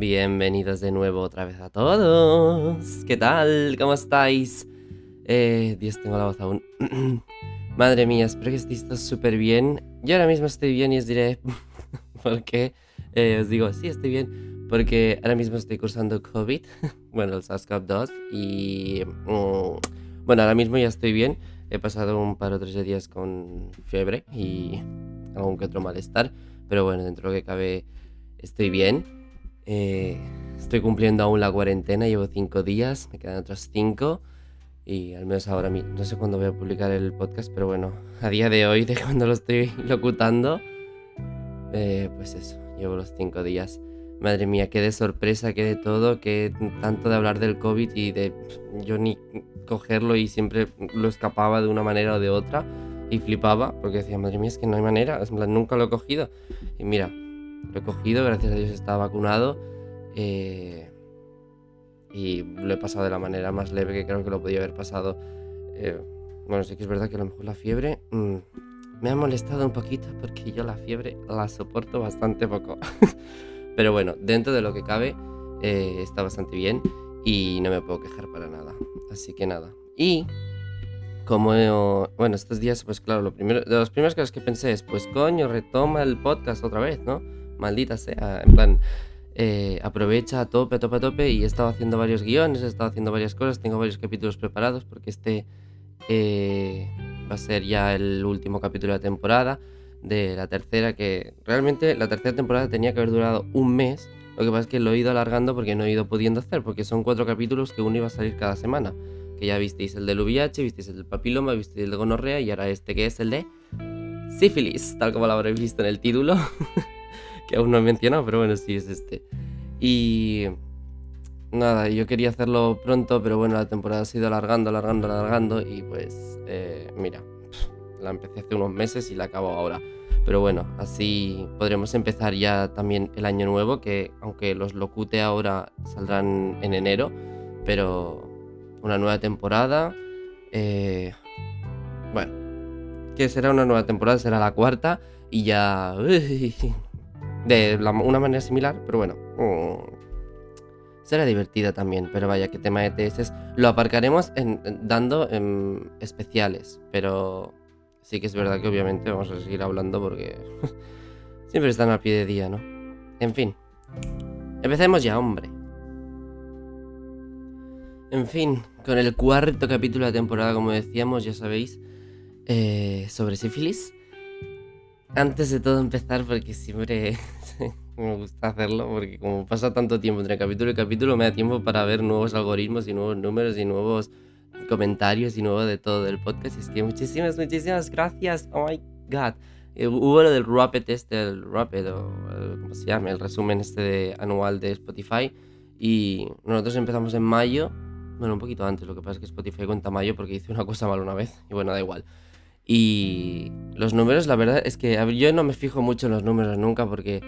Bienvenidos de nuevo otra vez a todos. ¿Qué tal? ¿Cómo estáis? Eh, Dios, tengo la voz aún. Madre mía, espero que estéis todos súper bien. Yo ahora mismo estoy bien y os diré por qué. Eh, os digo, sí, estoy bien. Porque ahora mismo estoy cursando COVID. bueno, el SARS-CoV-2. Y... mm, bueno, ahora mismo ya estoy bien. He pasado un par o tres de días con fiebre y algún que otro malestar. Pero bueno, dentro de lo que cabe estoy bien. Eh, estoy cumpliendo aún la cuarentena, llevo cinco días, me quedan otros cinco. Y al menos ahora, mi- no sé cuándo voy a publicar el podcast, pero bueno, a día de hoy, de cuando lo estoy locutando, eh, pues eso, llevo los cinco días. Madre mía, qué de sorpresa, qué de todo, qué tanto de hablar del COVID y de yo ni cogerlo y siempre lo escapaba de una manera o de otra y flipaba porque decía, madre mía, es que no hay manera, nunca lo he cogido. Y mira, lo he cogido, gracias a Dios estaba vacunado eh, y lo he pasado de la manera más leve que creo que lo podía haber pasado. Eh, bueno, sí que es verdad que a lo mejor la fiebre mm, me ha molestado un poquito porque yo la fiebre la soporto bastante poco. Pero bueno, dentro de lo que cabe eh, está bastante bien y no me puedo quejar para nada. Así que nada. Y como, bueno, estos días, pues claro, lo primero, de las primeras cosas que pensé es, pues coño, retoma el podcast otra vez, ¿no? Maldita sea, en plan, eh, aprovecha a tope, a tope, a tope. Y he estado haciendo varios guiones, he estado haciendo varias cosas, tengo varios capítulos preparados porque este eh, va a ser ya el último capítulo de la temporada, de la tercera, que realmente la tercera temporada tenía que haber durado un mes, lo que pasa es que lo he ido alargando porque no he ido pudiendo hacer, porque son cuatro capítulos que uno iba a salir cada semana. Que ya visteis el del VIH, visteis el del papiloma, visteis el de gonorrea y ahora este que es el de sífilis, tal como lo habréis visto en el título, que aún no he mencionado, pero bueno, sí es este. Y nada, yo quería hacerlo pronto, pero bueno, la temporada ha ido alargando, alargando, alargando y pues eh, mira, la empecé hace unos meses y la acabo ahora. Pero bueno, así podremos empezar ya también el año nuevo, que aunque los locute ahora saldrán en enero, pero una nueva temporada. eh, bueno, que será una nueva temporada, será la cuarta y ya... De la- una manera similar, pero bueno. mm, será divertida también, pero vaya, que tema de TS lo aparcaremos en, dando especiales, pero sí que es verdad que obviamente vamos a seguir hablando porque siempre están al pie de día, ¿no? En fin, empecemos ya, hombre. En fin, con el cuarto capítulo de la temporada, como decíamos, ya sabéis, eh, sobre sífilis. Antes de todo empezar, porque siempre me gusta hacerlo, porque como pasa tanto tiempo entre capítulo y capítulo, me da tiempo para ver nuevos algoritmos y nuevos números y nuevos comentarios y nuevo de todo del podcast. Es que muchísimas, muchísimas gracias. Oh my god. Eh, hubo lo del Rapid este, el Rapid, o eh, ¿cómo se llama? El resumen este de- anual de Spotify. Y nosotros empezamos en mayo. Bueno, un poquito antes, lo que pasa es que Spotify cuenta mayo porque hice una cosa mal una vez. Y bueno, da igual. Y los números, la verdad es que yo no me fijo mucho en los números nunca porque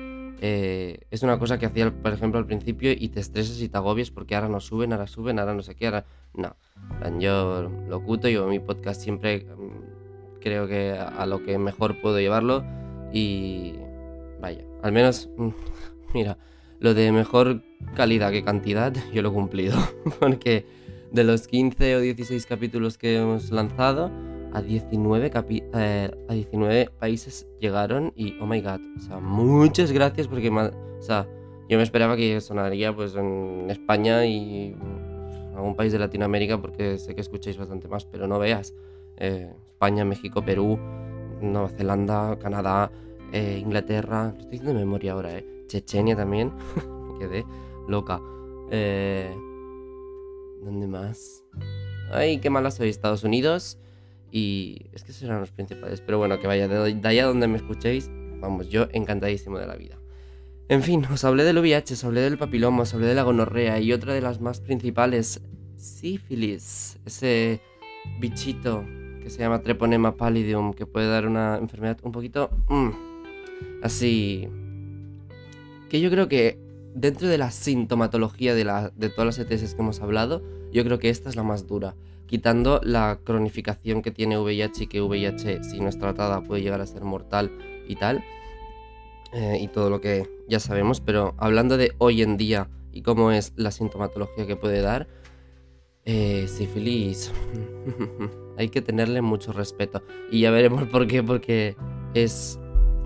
eh, es una cosa que hacía, por ejemplo, al principio y te estresas y te agobias porque ahora no suben, ahora suben, ahora no sé qué, ahora... No, yo lo cuto, yo mi podcast siempre mm, creo que a, lo que mejor puedo llevarlo y vaya, al menos, mira, lo de mejor calidad que cantidad yo lo he cumplido porque de los 15 o 16 capítulos que hemos lanzado, a 19, capi- eh, a 19 países llegaron y, oh my god, o sea, muchas gracias porque, o sea, yo me esperaba que sonaría pues en España y algún país de Latinoamérica porque sé que escucháis bastante más, pero no veas. eh, España, México, Perú, Nueva Zelanda, Canadá, eh, Inglaterra, estoy diciendo de memoria ahora, eh. Chechenia también, me quedé loca. Eh, ¿Dónde más? Ay, qué mala soy, Estados Unidos. Y es que esos eran los principales. Pero bueno, que vaya, de, allá donde me escuchéis, vamos, yo encantadísimo de la vida. En fin, os hablé del VIH, os hablé del papiloma, os hablé de la gonorrea y otra de las más principales, sífilis. Ese bichito que se llama Treponema pallidum, que puede dar una enfermedad un poquito mm, así. Que yo creo que dentro de la sintomatología de, de todas las ETS que hemos hablado, yo creo que esta es la más dura. Quitando la cronificación que tiene VIH y que VIH, si no es tratada, puede llegar a ser mortal y tal. eh, y todo lo que ya sabemos, pero hablando de hoy en día y cómo es la sintomatología que puede dar, eh, sífilis, hay que tenerle mucho respeto. Y ya veremos por qué, porque es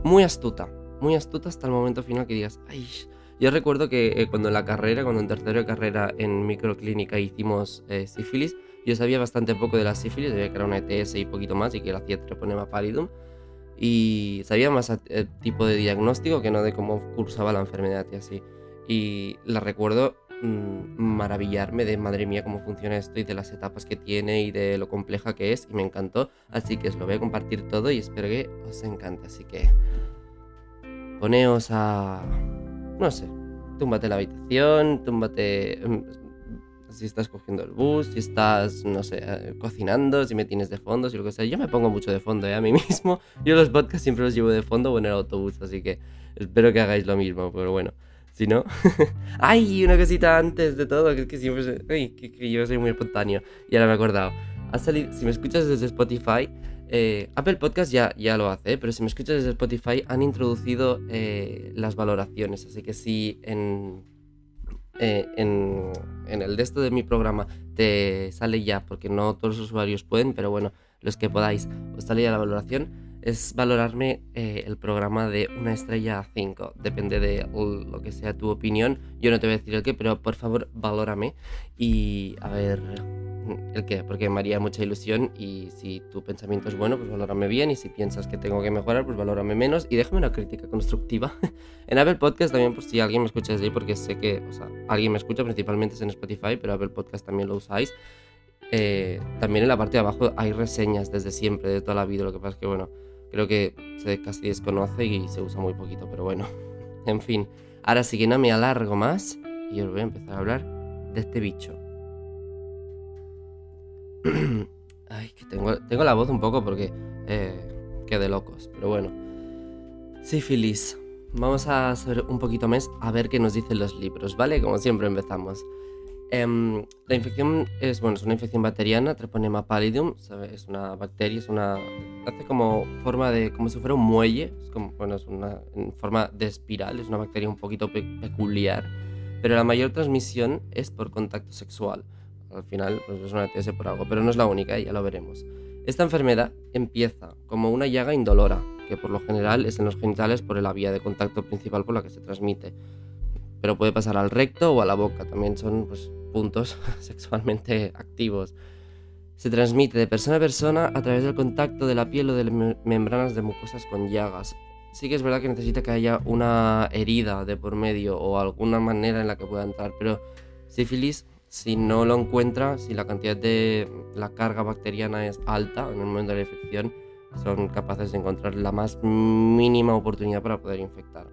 muy astuta, muy astuta hasta el momento final que digas, ay, yo recuerdo que eh, cuando en la carrera, cuando en tercero de carrera en microclínica hicimos sífilis, yo sabía bastante poco de la sífilis, sabía que era una ETS y poquito más y que la hacía treponema pallidum. Y sabía más el eh, tipo de diagnóstico que no de cómo cursaba la enfermedad y así. Y la recuerdo mm, maravillarme de madre mía cómo funciona esto y de las etapas que tiene y de lo compleja que es y me encantó. Así que os lo voy a compartir todo y espero que os encante. Así que poneos a no sé, túmbate en la habitación, túmbate mm, si estás cogiendo el bus, si estás, no sé, eh, cocinando, si me tienes de fondo, si lo que sea. Yo me pongo mucho de fondo, ¿eh? A mí mismo. Yo los podcasts siempre los llevo de fondo o en el autobús, así que espero que hagáis lo mismo, pero bueno. Si no... ¡Ay! Una cosita antes de todo, que es que siempre... Ay, que, yo soy muy espontáneo. Y ahora me he acordado. Ha salido... Si me escuchas desde Spotify, eh, Apple Podcast ya, ya lo hace, pero si me escuchas desde Spotify han introducido eh, las valoraciones. Así que si en, eh, en, en, el de esto de mi programa te sale ya, porque no todos los usuarios pueden, pero bueno, los que podáis, os sale ya la valoración, es valorarme el programa de una estrella a 5. Depende de lo que sea tu opinión. Yo no te voy a decir el qué, pero por favor valórame. Y a ver el qué, porque me haría mucha ilusión y si tu pensamiento es bueno, pues valórame bien y si piensas que tengo que mejorar, pues valórame menos y déjame una crítica constructiva. en Apple Podcast también, pues si alguien me escucha desde ahí, porque sé que, o sea, alguien me escucha, principalmente es en Spotify, pero Apple Podcast también lo usáis. Eh, también en la parte de abajo hay reseñas desde siempre, de toda la vida, lo que pasa es que, bueno, creo que se casi desconoce y se usa muy poquito, pero bueno, en fin. Ahora sí que no me alargo más y os voy a empezar a hablar de este bicho. Ay, que tengo, tengo la voz un poco porque eh, de locos, pero bueno. Sífilis. Vamos a hacer un poquito más a ver qué nos dicen los libros, ¿vale? Como siempre empezamos. Em, la infección es, bueno, es una infección bacteriana, Treponema pallidum, es una bacteria, es una... hace como forma de, como si fuera un muelle, es como, bueno, es una en forma de espiral, es una bacteria un poquito peculiar, pero la mayor transmisión es por contacto sexual. Al final pues es una ETS por algo, pero no es la única, ya lo veremos. Esta enfermedad empieza como una llaga indolora, que por lo general es en los genitales por la vía de contacto principal por la que se transmite. Pero puede pasar al recto o a la boca, también son pues, puntos sexualmente activos. Se transmite de persona a persona a través del contacto de la piel o de membranas de mucosas con llagas. Sí que es verdad que necesita que haya una herida de por medio o alguna manera en la que pueda entrar, pero sífilis si no lo encuentra, si la cantidad de la carga bacteriana es alta en el momento de la infección, son capaces de encontrar la más mínima oportunidad para poder infectar.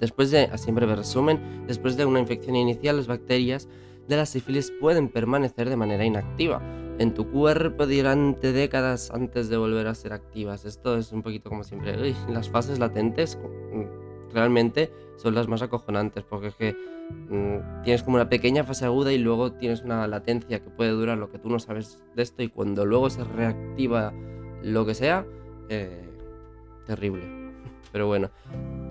Después de, así en breve resumen, después de una infección inicial, las bacterias de la sífilis pueden permanecer de manera inactiva en tu cuerpo durante décadas antes de volver a ser activas. Esto es un poquito como siempre. las fases latentes realmente son las más acojonantes, porque es que mm, tienes como una pequeña fase aguda y luego tienes una latencia que puede durar lo que tú no sabes de esto y cuando luego se reactiva lo que sea, eh, terrible. Pero bueno,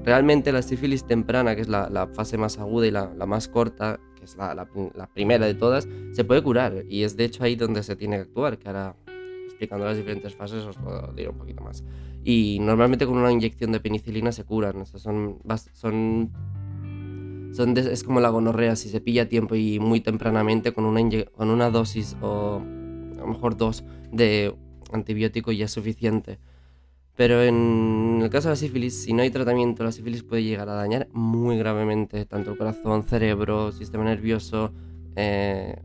realmente la sífilis temprana, que es la, fase más aguda y la, más corta, es la, primera de todas, se puede curar y es de hecho ahí donde se tiene que actuar, que ahora explicando las diferentes fases os puedo decir un poquito más. Y normalmente con una inyección de penicilina se curan. son, son, son es como la gonorrea, si se pilla a tiempo y muy tempranamente con una, con una dosis o a lo mejor dos de antibiótico ya es suficiente. Pero en el caso de la sífilis, si no hay tratamiento, la sífilis puede llegar a dañar muy gravemente tanto el corazón, cerebro, sistema nervioso, eh,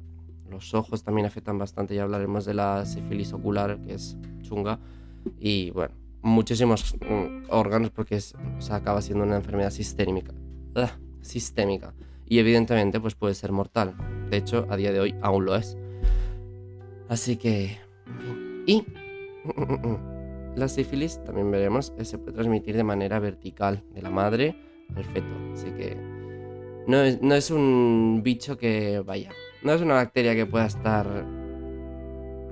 los ojos también afectan bastante. Ya hablaremos de la sífilis ocular, que es chunga. Y bueno, muchísimos mm, órganos porque es, acaba siendo una enfermedad sistémica. Sistémica. Y evidentemente pues puede ser mortal. De hecho, a día de hoy aún lo es. Así que... Y... La sífilis, también veremos, se puede transmitir de manera vertical, de la madre al feto. Así que no es, no es un bicho que vaya. No es una bacteria que pueda estar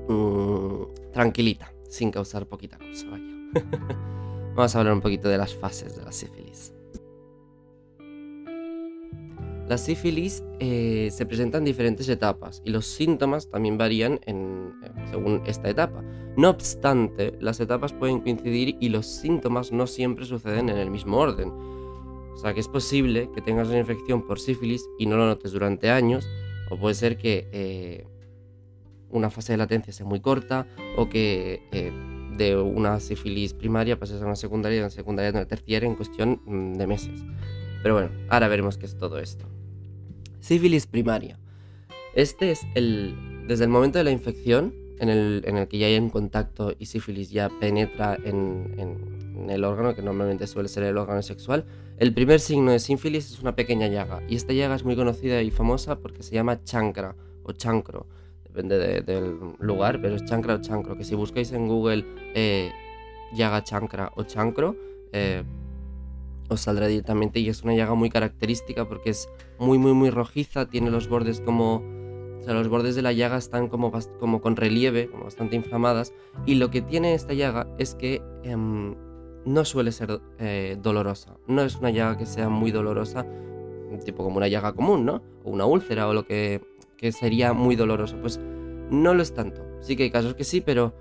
mm, tranquilita, sin causar poquita cosa, vaya. vamos a hablar un poquito de las fases de la sífilis. La sífilis eh, se presenta en diferentes etapas y los síntomas también varían en, eh, según esta etapa. No obstante, las etapas pueden coincidir y los síntomas no siempre suceden en el mismo orden. O sea que es posible que tengas una infección por sífilis y no lo notes durante años, o puede ser que eh, una fase de latencia sea muy corta o que de una sífilis primaria pases a una secundaria de una secundaria a una terciaria en cuestión mm, de meses. Pero bueno, ahora veremos qué es todo esto. Sífilis primaria. Este es el. Desde el momento de la infección, en el, en el que ya hay un contacto y sífilis ya penetra en, en, el órgano, que normalmente suele ser el órgano sexual, el primer signo de sífilis es una pequeña llaga. Y esta llaga es muy conocida y famosa porque se llama chancra o chancro. Depende del lugar, pero es chancra o chancro. Que si buscáis en Google eh, llaga chancra o chancro, eh, os saldrá directamente y es una llaga muy característica porque es muy muy muy rojiza, tiene los bordes como... O sea, los bordes de la llaga están como, como con relieve, como bastante inflamadas y lo que tiene esta llaga es que em, no suele ser eh, dolorosa, no es una llaga que sea muy dolorosa, tipo como una llaga común, ¿no? O una úlcera o lo que, que sería muy doloroso, pues no lo es tanto. Sí que hay casos que sí, pero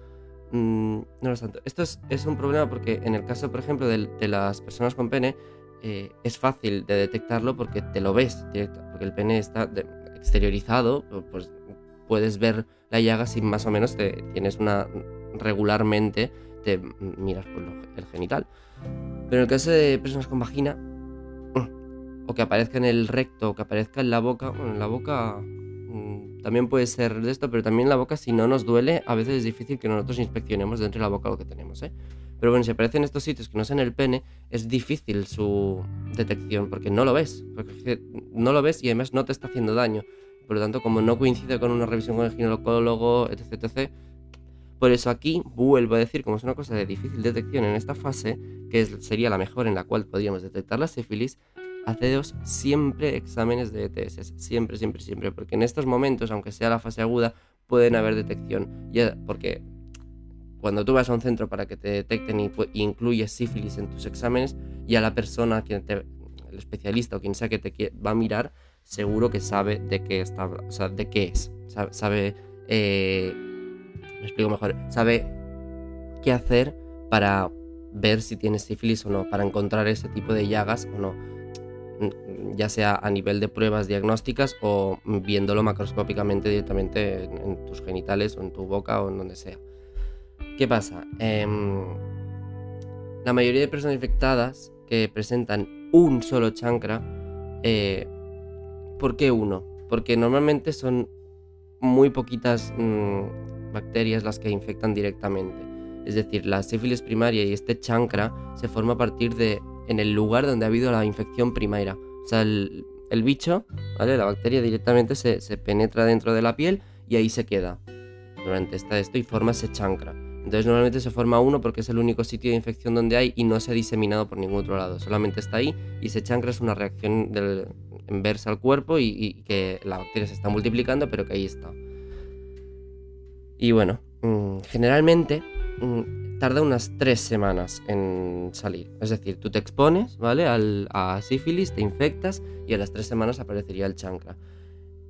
Mm, no lo tanto. Esto es, un problema porque en el caso, por ejemplo, de, las personas con pene, eh, es fácil de detectarlo porque te lo ves porque el pene está exteriorizado, pues puedes ver la llaga si más o menos te tienes una regularmente te miras por el genital. Pero en el caso de personas con vagina, o que aparezca en el recto, o que aparezca en la boca, bueno, en la boca también puede ser de esto, pero también la boca, si no nos duele, a veces es difícil que nosotros inspeccionemos dentro de la boca lo que tenemos. ¿eh? Pero bueno, si aparece en estos sitios que no es en el pene, es difícil su detección, porque no lo ves. Porque no lo ves y además no te está haciendo daño. Por lo tanto, como no coincide con una revisión con el ginecólogo, etc, etc. Por eso aquí vuelvo a decir, como es una cosa de difícil detección en esta fase, que sería la mejor en la cual podríamos detectar la sífilis, haceos siempre exámenes de ETS, siempre, siempre, siempre, porque en estos momentos, aunque sea la fase aguda, pueden haber detección, ya, porque cuando tú vas a un centro para que te detecten y, incluyes sífilis en tus exámenes, ya la persona, quien te, el especialista o quien sea que te va a mirar, seguro que sabe de qué está, o sea, de qué es, sabe, eh, me explico mejor, sabe qué hacer para ver si tienes sífilis o no, para encontrar ese tipo de llagas o no ya sea a nivel de pruebas diagnósticas o viéndolo macroscópicamente directamente en, tus genitales o en tu boca o en donde sea. ¿Qué pasa? Em, la mayoría de personas infectadas que presentan un solo chancra, eh, ¿por qué uno? Porque normalmente son muy poquitas mm, bacterias las que infectan directamente. Es decir, la sífilis primaria y este chancra se forma a partir de en el lugar donde ha habido la infección primaria. O sea, el, bicho, ¿vale? La bacteria directamente se, penetra dentro de la piel y ahí se queda durante esta, esto y forma ese chancra. Entonces normalmente se forma uno porque es el único sitio de infección donde hay y no se ha diseminado por ningún otro lado. Solamente está ahí y ese chancra es una reacción del, inversa al cuerpo y, que la bacteria se está multiplicando pero que ahí está. Y bueno, mm, generalmente tarda unas tres semanas en salir. Es decir, tú te expones, ¿vale? Al, a sífilis, te infectas y a las tres semanas aparecería el chancra.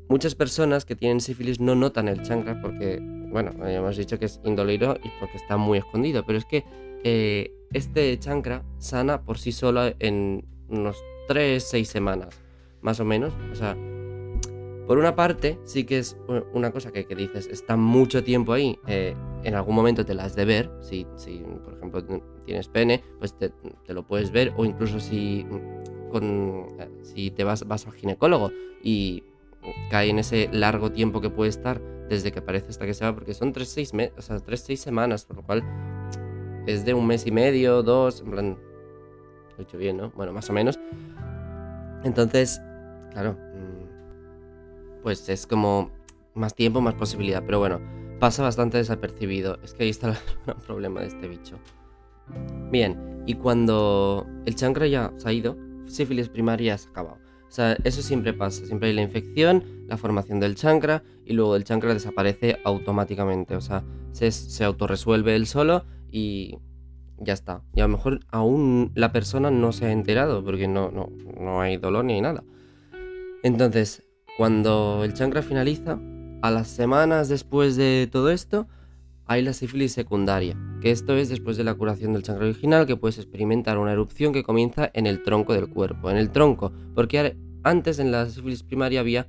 Muchas personas que tienen sífilis no notan el chancra porque, bueno, hemos dicho que es indoloro y porque está muy escondido, pero es que eh, este chancra sana por sí solo en unos 3-6 semanas, más o menos. O sea, por una parte, sí que es una cosa que, dices, está mucho tiempo ahí, eh, en algún momento te las has de ver, si, si por ejemplo tienes pene, pues te, lo puedes ver, o incluso si, con, si te vas, vas al ginecólogo y cae en ese largo tiempo que puede estar desde que aparece hasta que se va, porque son 3-6 o sea, semanas, por lo cual es de un mes y medio, dos, en plan, lo he hecho bien, ¿no? Bueno, más o menos. Entonces, claro, pues es como más tiempo, más posibilidad. Pero bueno, pasa bastante desapercibido. Es que ahí está el problema de este bicho. Bien, y cuando el chancra ya se ha ido, sífilis primaria se ha acabado. O sea, eso siempre pasa. Siempre hay la infección, la formación del chancra y luego el chancra desaparece automáticamente. O sea, se, se autorresuelve él solo y ya está. Y a lo mejor aún la persona no se ha enterado porque no, no, no hay dolor ni nada. Entonces, cuando el chancra finaliza, a las semanas después de todo esto, hay la sífilis secundaria, que esto es después de la curación del chancra original, que puedes experimentar una erupción que comienza en el tronco del cuerpo. En el tronco, porque antes en la sífilis primaria había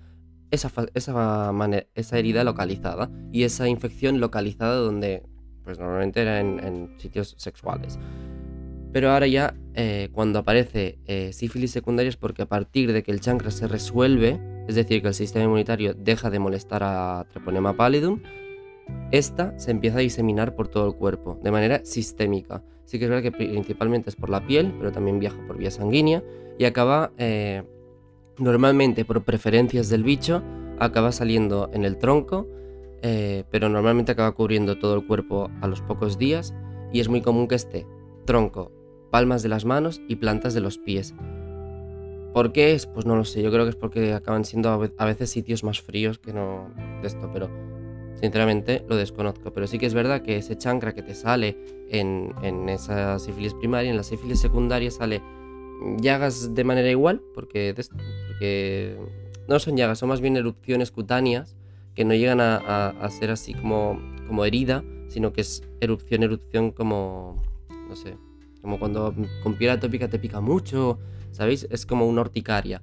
esa, esa, esa herida localizada y esa infección localizada donde pues normalmente era en, sitios sexuales. Pero ahora ya eh, cuando aparece eh, sífilis secundaria es porque a partir de que el chancra se resuelve, es decir, que el sistema inmunitario deja de molestar a Treponema pallidum, esta se empieza a diseminar por todo el cuerpo, de manera sistémica. Sí que es verdad que principalmente es por la piel, pero también viaja por vía sanguínea y acaba eh, normalmente por preferencias del bicho, acaba saliendo en el tronco, eh, pero normalmente acaba cubriendo todo el cuerpo a los pocos días y es muy común que esté tronco, palmas de las manos y plantas de los pies. ¿Por qué es? Pues no lo sé, yo creo que es porque acaban siendo a veces sitios más fríos que no de esto, pero sinceramente lo desconozco. Pero sí que es verdad que ese chancra que te sale en, en esa sífilis primaria, en la sífilis secundaria sale llagas de manera igual, porque, no son llagas, son más bien erupciones cutáneas que no llegan a, ser así como, como herida, sino que es erupción, erupción como, no sé, como cuando con piel atópica te pica mucho, ¿sabéis? Es como una horticaria.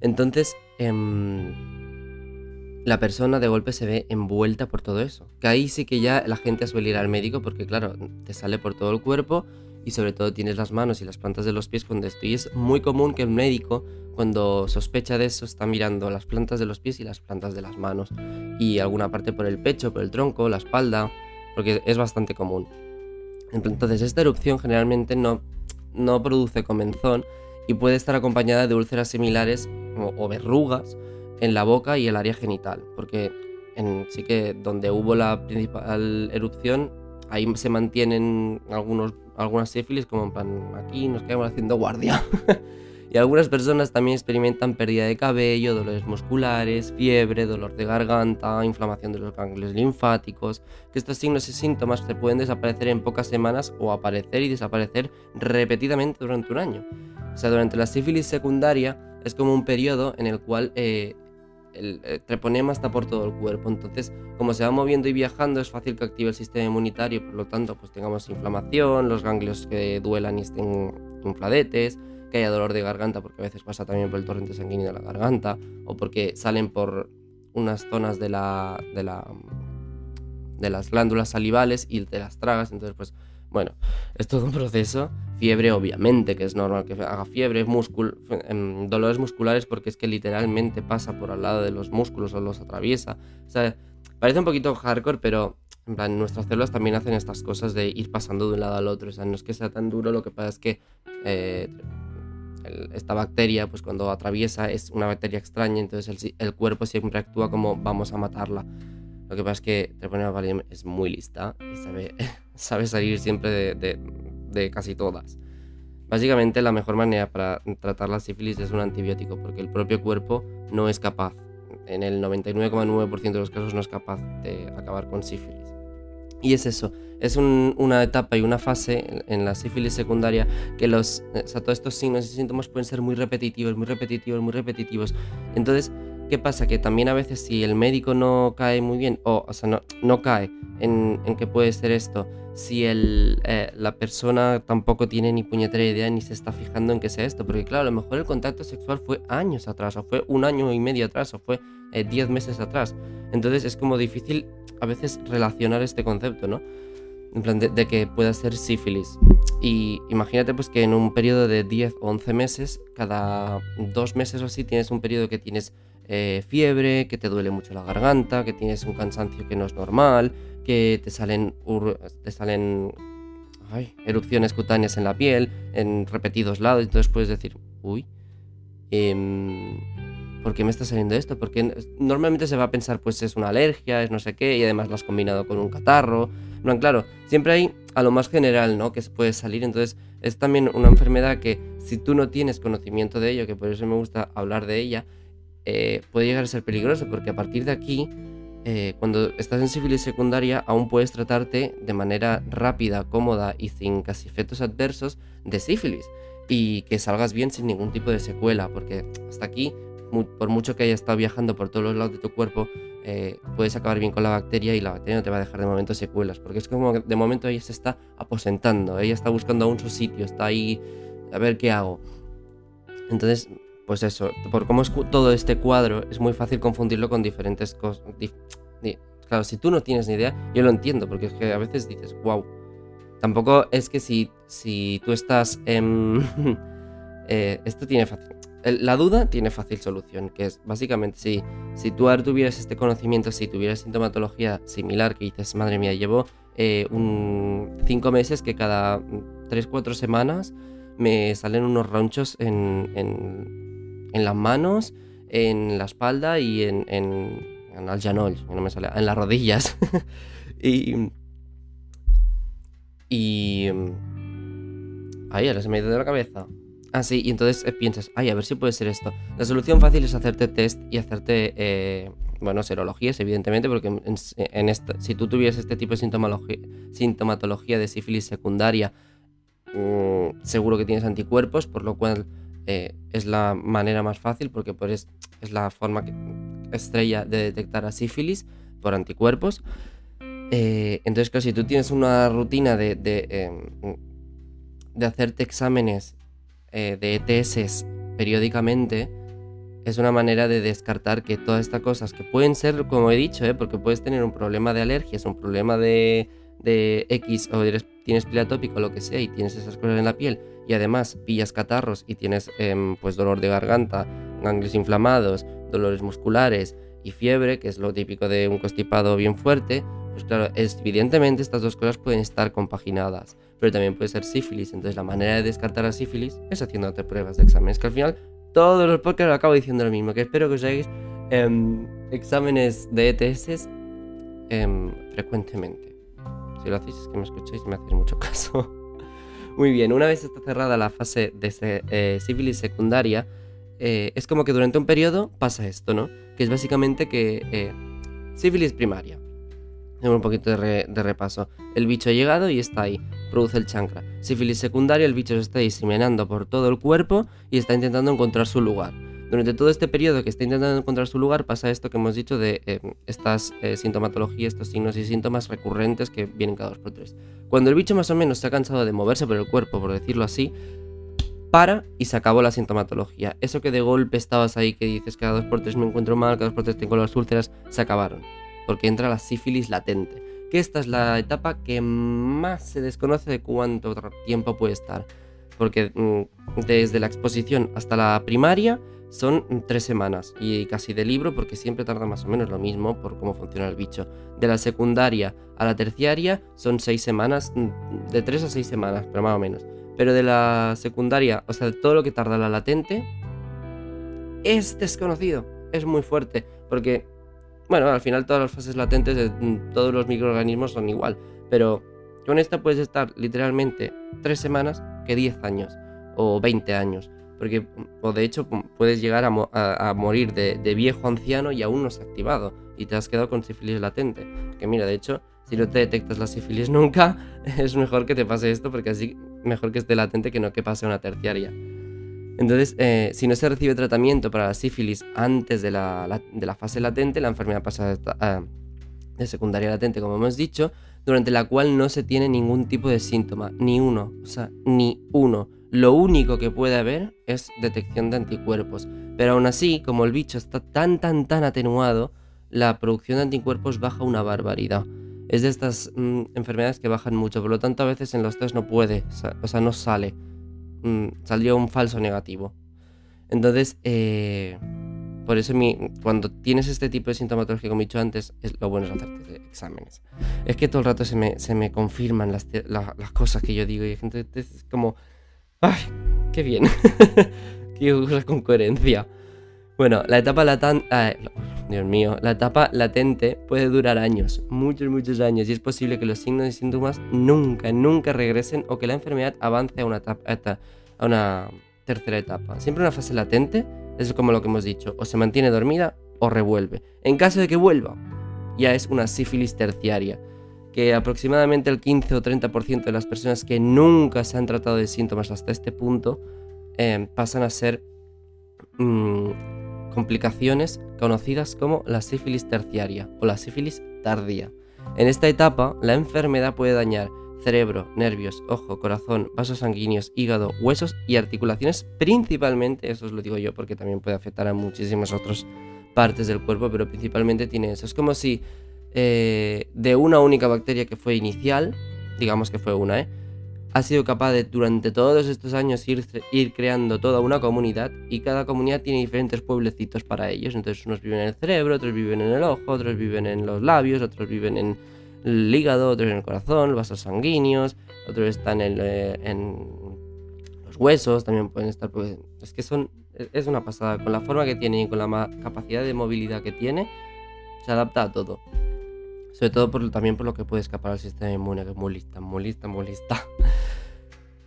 Entonces, em, la persona de golpe se ve envuelta por todo eso. Que ahí sí que ya la gente suele ir al médico porque, claro, te sale por todo el cuerpo y sobre todo tienes las manos y las plantas de los pies cuando esto. Y es muy común que el médico, cuando sospecha de eso, está mirando las plantas de los pies y las plantas de las manos. Y alguna parte por el pecho, por el tronco, la espalda, porque es bastante común. Entonces esta erupción generalmente no, no produce comenzón y puede estar acompañada de úlceras similares o, verrugas en la boca y el área genital. Porque en, sí que donde hubo la principal erupción, ahí se mantienen algunos algunas sífilis como en plan, aquí nos quedamos haciendo guardia. y algunas personas también experimentan pérdida de cabello, dolores musculares, fiebre, dolor de garganta, inflamación de los ganglios linfáticos, que estos signos y síntomas se pueden desaparecer en pocas semanas o aparecer y desaparecer repetidamente durante un año. O sea, durante la sífilis secundaria es como un periodo en el cual eh, el, treponema está por todo el cuerpo. Entonces, como se va moviendo y viajando, es fácil que active el sistema inmunitario, por lo tanto, pues tengamos inflamación, los ganglios que duelan y estén infladetes, que haya dolor de garganta, porque a veces pasa también por el torrente sanguíneo de la garganta, o porque salen por unas zonas de la, de la de las glándulas salivales y te las tragas, entonces pues bueno, es todo un proceso. Fiebre, obviamente, que es normal que haga fiebre, dolores musculares, porque es que literalmente pasa por al lado de los músculos o los atraviesa. O sea, parece un poquito hardcore, pero en plan, nuestras células también hacen estas cosas de ir pasando de un lado al otro. O sea, no es que sea tan duro, lo que pasa es que eh, esta bacteria, pues cuando atraviesa, es una bacteria extraña, entonces el, cuerpo siempre actúa como vamos a matarla. Lo que pasa es que Treponema pallidum es muy lista y sabe, sabe salir siempre de, de, casi todas. Básicamente la mejor manera para tratar la sífilis es un antibiótico porque el propio cuerpo no es capaz, en el 99,9% de los casos no es capaz de acabar con sífilis. Y es eso, es una etapa y una fase en, la sífilis secundaria que los, o sea, todos estos signos y síntomas pueden ser muy repetitivos, muy repetitivos, muy repetitivos. Entonces, ¿Qué pasa? Que también a veces si el médico no cae muy bien, o, o sea, no, no cae en, en qué puede ser esto, si el, eh, la persona tampoco tiene ni puñetera idea ni se está fijando en qué sea esto, porque claro, a lo mejor el contacto sexual fue años atrás, o fue un año y medio atrás, o fue 10 eh, meses atrás. Entonces es como difícil a veces relacionar este concepto, ¿no? En plan, de, de, que pueda ser sífilis. Y imagínate pues que en un periodo de 10 o 11 meses, cada dos meses o así, tienes un periodo que tienes eh, fiebre, que te duele mucho la garganta, que tienes un cansancio que no es normal, que te salen, te salen erupciones cutáneas en la piel, en repetidos lados, entonces puedes decir, uy, em, ¿por qué me está saliendo esto? Porque normalmente se va a pensar, pues es una alergia, es no sé qué, y además lo has combinado con un catarro. No, claro, siempre hay a lo más general, ¿no? Que se puede salir, entonces es también una enfermedad que si tú no tienes conocimiento de ello, que por eso me gusta hablar de ella, eh, puede llegar a ser peligroso porque a partir de aquí eh, cuando estás en sífilis secundaria aún puedes tratarte de manera rápida, cómoda y sin casi efectos adversos de sífilis y que salgas bien sin ningún tipo de secuela, porque hasta aquí, por mucho que hayas estado viajando por todos los lados de tu cuerpo, eh, puedes acabar bien con la bacteria y la bacteria no te va a dejar de momento secuelas, porque es como de momento ella se está aposentando, ella está buscando aún su sitio, está ahí a ver qué hago. Entonces, pues eso, por cómo es todo este cuadro, es muy fácil confundirlo con diferentes cosas. claro, si tú no tienes ni idea, yo lo entiendo, porque es que a veces dices, wow. Tampoco es que si, si tú estás. Eh, esto tiene fácil... La duda tiene fácil solución, que es básicamente si, si tú ahora tuvieras este conocimiento, si tuvieras sintomatología similar, que dices, madre mía, llevo eh, un, cinco meses que cada 3-4 semanas me salen unos ronchos en las manos, en la espalda y en, en, en el genoll, no me sale, en las rodillas. y. Y. Ay, ahora se me ha ido de la cabeza. Ah, sí, y entonces eh, piensas, ay, a ver si puede ser esto. La solución fácil es hacerte test y hacerte, eh, bueno, serologías, evidentemente, porque en, si tú tuvieras este tipo de sintomatología, sintomatología de sífilis secundaria, mm, seguro que tienes anticuerpos, por lo cual eh, es la manera más fácil porque pues, es la forma estrella de detectar a sífilis por anticuerpos. Eh, entonces, claro, si tú tienes una rutina de, de, em, hacerte exámenes eh, de ETS periódicamente, es una manera de descartar que todas estas cosas, que pueden ser, como he dicho, porque puedes tener un problema de alergias, un problema de, de X o eres, tienes piel atópica o lo que sea y tienes esas cosas en la piel y además pillas catarros y tienes em, pues dolor de garganta, ganglios inflamados, dolores musculares y fiebre, que es lo típico de un constipado bien fuerte, pues claro, evidentemente estas dos cosas pueden estar compaginadas, pero también puede ser sífilis, entonces la manera de descartar la sífilis es haciéndote pruebas de exámenes, que al final todos los podcasts lo acabo diciendo lo mismo, que espero que os hagáis em, exámenes de ETS em, frecuentemente. Lo hacéis es que me escucháis y me hacéis mucho caso. Muy bien, una vez está cerrada la fase de eh, sífilis secundaria, eh, es como que durante un periodo pasa esto, ¿no? Que es básicamente que eh, sífilis primaria. Un poquito de, de, repaso. El bicho ha llegado y está ahí, produce el chancra. Sífilis secundaria, el bicho se está diseminando por todo el cuerpo y está intentando encontrar su lugar. Durante todo este periodo que está intentando encontrar su lugar pasa esto que hemos dicho de eh, estas eh, sintomatologías, estos signos y síntomas recurrentes que vienen cada dos por tres. Cuando el bicho más o menos se ha cansado de moverse por el cuerpo, por decirlo así, para y se acabó la sintomatología. Eso que de golpe estabas ahí que dices cada dos por tres me encuentro mal, cada dos por tres tengo las úlceras, se acabaron. Porque entra la sífilis latente. Que esta es la etapa que más se desconoce de cuánto tiempo puede estar. Porque mm, desde la exposición hasta la primaria son tres semanas y casi de libro porque siempre tarda más o menos lo mismo por cómo funciona el bicho. De la secundaria a la terciaria son seis semanas, mm, de tres a seis semanas, pero más o menos. Pero de la secundaria, o sea, de todo lo que tarda la latente, es desconocido, es muy fuerte, porque, bueno, al final todas las fases latentes de mm, todos los microorganismos son igual, pero con esta puedes estar literalmente tres semanas que diez años o 20 años. Porque, o de hecho, puedes llegar a, morir de, viejo anciano y aún no se ha activado. Y te has quedado con sífilis latente. Que mira, de hecho, si no te detectas la sífilis nunca, es mejor que te pase esto, porque así mejor que esté latente que no que pase una terciaria. Entonces, eh, si no se recibe tratamiento para la sífilis antes de la, de la fase latente, la enfermedad pasa de secundaria latente, como hemos dicho, durante la cual no se tiene ningún tipo de síntoma, ni uno, o sea, ni uno. Lo único que puede haber es detección de anticuerpos, pero aún así, como el bicho está tan tan tan atenuado, la producción de anticuerpos baja una barbaridad. Es de estas mm, enfermedades que bajan mucho, por lo tanto a veces en los test no puede, o sea, no sale. Mm, salió un falso negativo. Entonces, eh, por eso cuando tienes este tipo de sintomatología, como he dicho antes, es, lo bueno es hacerte exámenes. Es que todo el rato se me, se me confirman las, las cosas que yo digo y gente es como ¡Ay! ¡Qué bien! ¡Qué cosas con coherencia! Bueno, la etapa latente. Dios mío, la etapa latente puede durar años, muchos, muchos años, y es posible que los signos y síntomas nunca, nunca regresen o que la enfermedad avance a una, etapa, a una tercera etapa. Siempre una fase latente es como lo que hemos dicho, o se mantiene dormida o revuelve. En caso de que vuelva, ya es una sífilis terciaria, que aproximadamente el 15 o 30% de las personas que nunca se han tratado de síntomas hasta este punto eh, pasan a ser mm, complicaciones conocidas como la sífilis terciaria o la sífilis tardía. En esta etapa, la enfermedad puede dañar cerebro, nervios, ojo, corazón, vasos sanguíneos, hígado, huesos y articulaciones, principalmente, eso os lo digo yo porque también puede afectar a muchísimas otras partes del cuerpo, pero principalmente tiene eso. Es como si eh, de una única bacteria que fue inicial, digamos que fue una, ¿eh? ha sido capaz de durante todos estos años ir, creando toda una comunidad y cada comunidad tiene diferentes pueblecitos para ellos. Entonces unos viven en el cerebro, otros viven en el ojo, otros viven en los labios, otros viven en el hígado, otros en el corazón, vasos sanguíneos, otros están en, eh, en los huesos, también pueden estar, pues, es que son, es una pasada, con la forma que tiene y con la capacidad de movilidad que tiene, se adapta a todo. Sobre todo por, también por lo que puede escapar al sistema inmune, que es muy lista, muy lista, muy lista.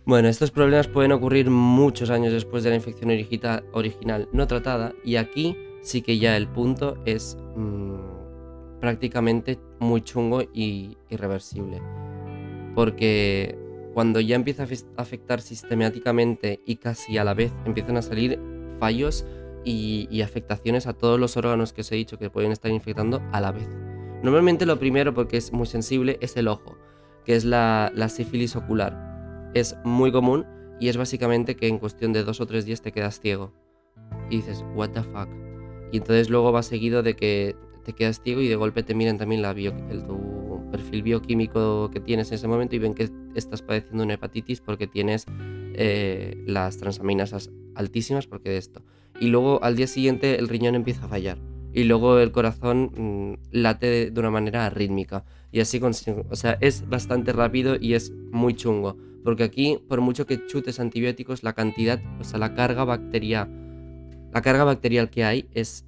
Bueno, estos problemas pueden ocurrir muchos años después de la infección original no tratada y aquí sí que ya el punto es mm, prácticamente muy chungo y irreversible. Porque cuando ya empieza a afectar sistemáticamente y casi a la vez empiezan a salir fallos y, afectaciones a todos los órganos que os he dicho que pueden estar infectando a la vez. Normalmente lo primero, porque es muy sensible, es el ojo, que es la, sífilis ocular. Es muy común y es básicamente que en cuestión de dos o tres días te quedas ciego. Y dices, what the fuck. Y entonces luego va seguido de que te quedas ciego y de golpe te miran también la bio, el, tu perfil bioquímico que tienes en ese momento y ven que estás padeciendo una hepatitis porque tienes eh, las transaminasas altísimas porque de esto. Y luego al día siguiente el riñón empieza a fallar. Y luego el corazón mm, late de, una manera rítmica. Y así consigo. O sea, es bastante rápido y es muy chungo. Porque aquí, por mucho que chutes antibióticos, la cantidad, o sea, la carga bacterial, la carga bacterial que hay es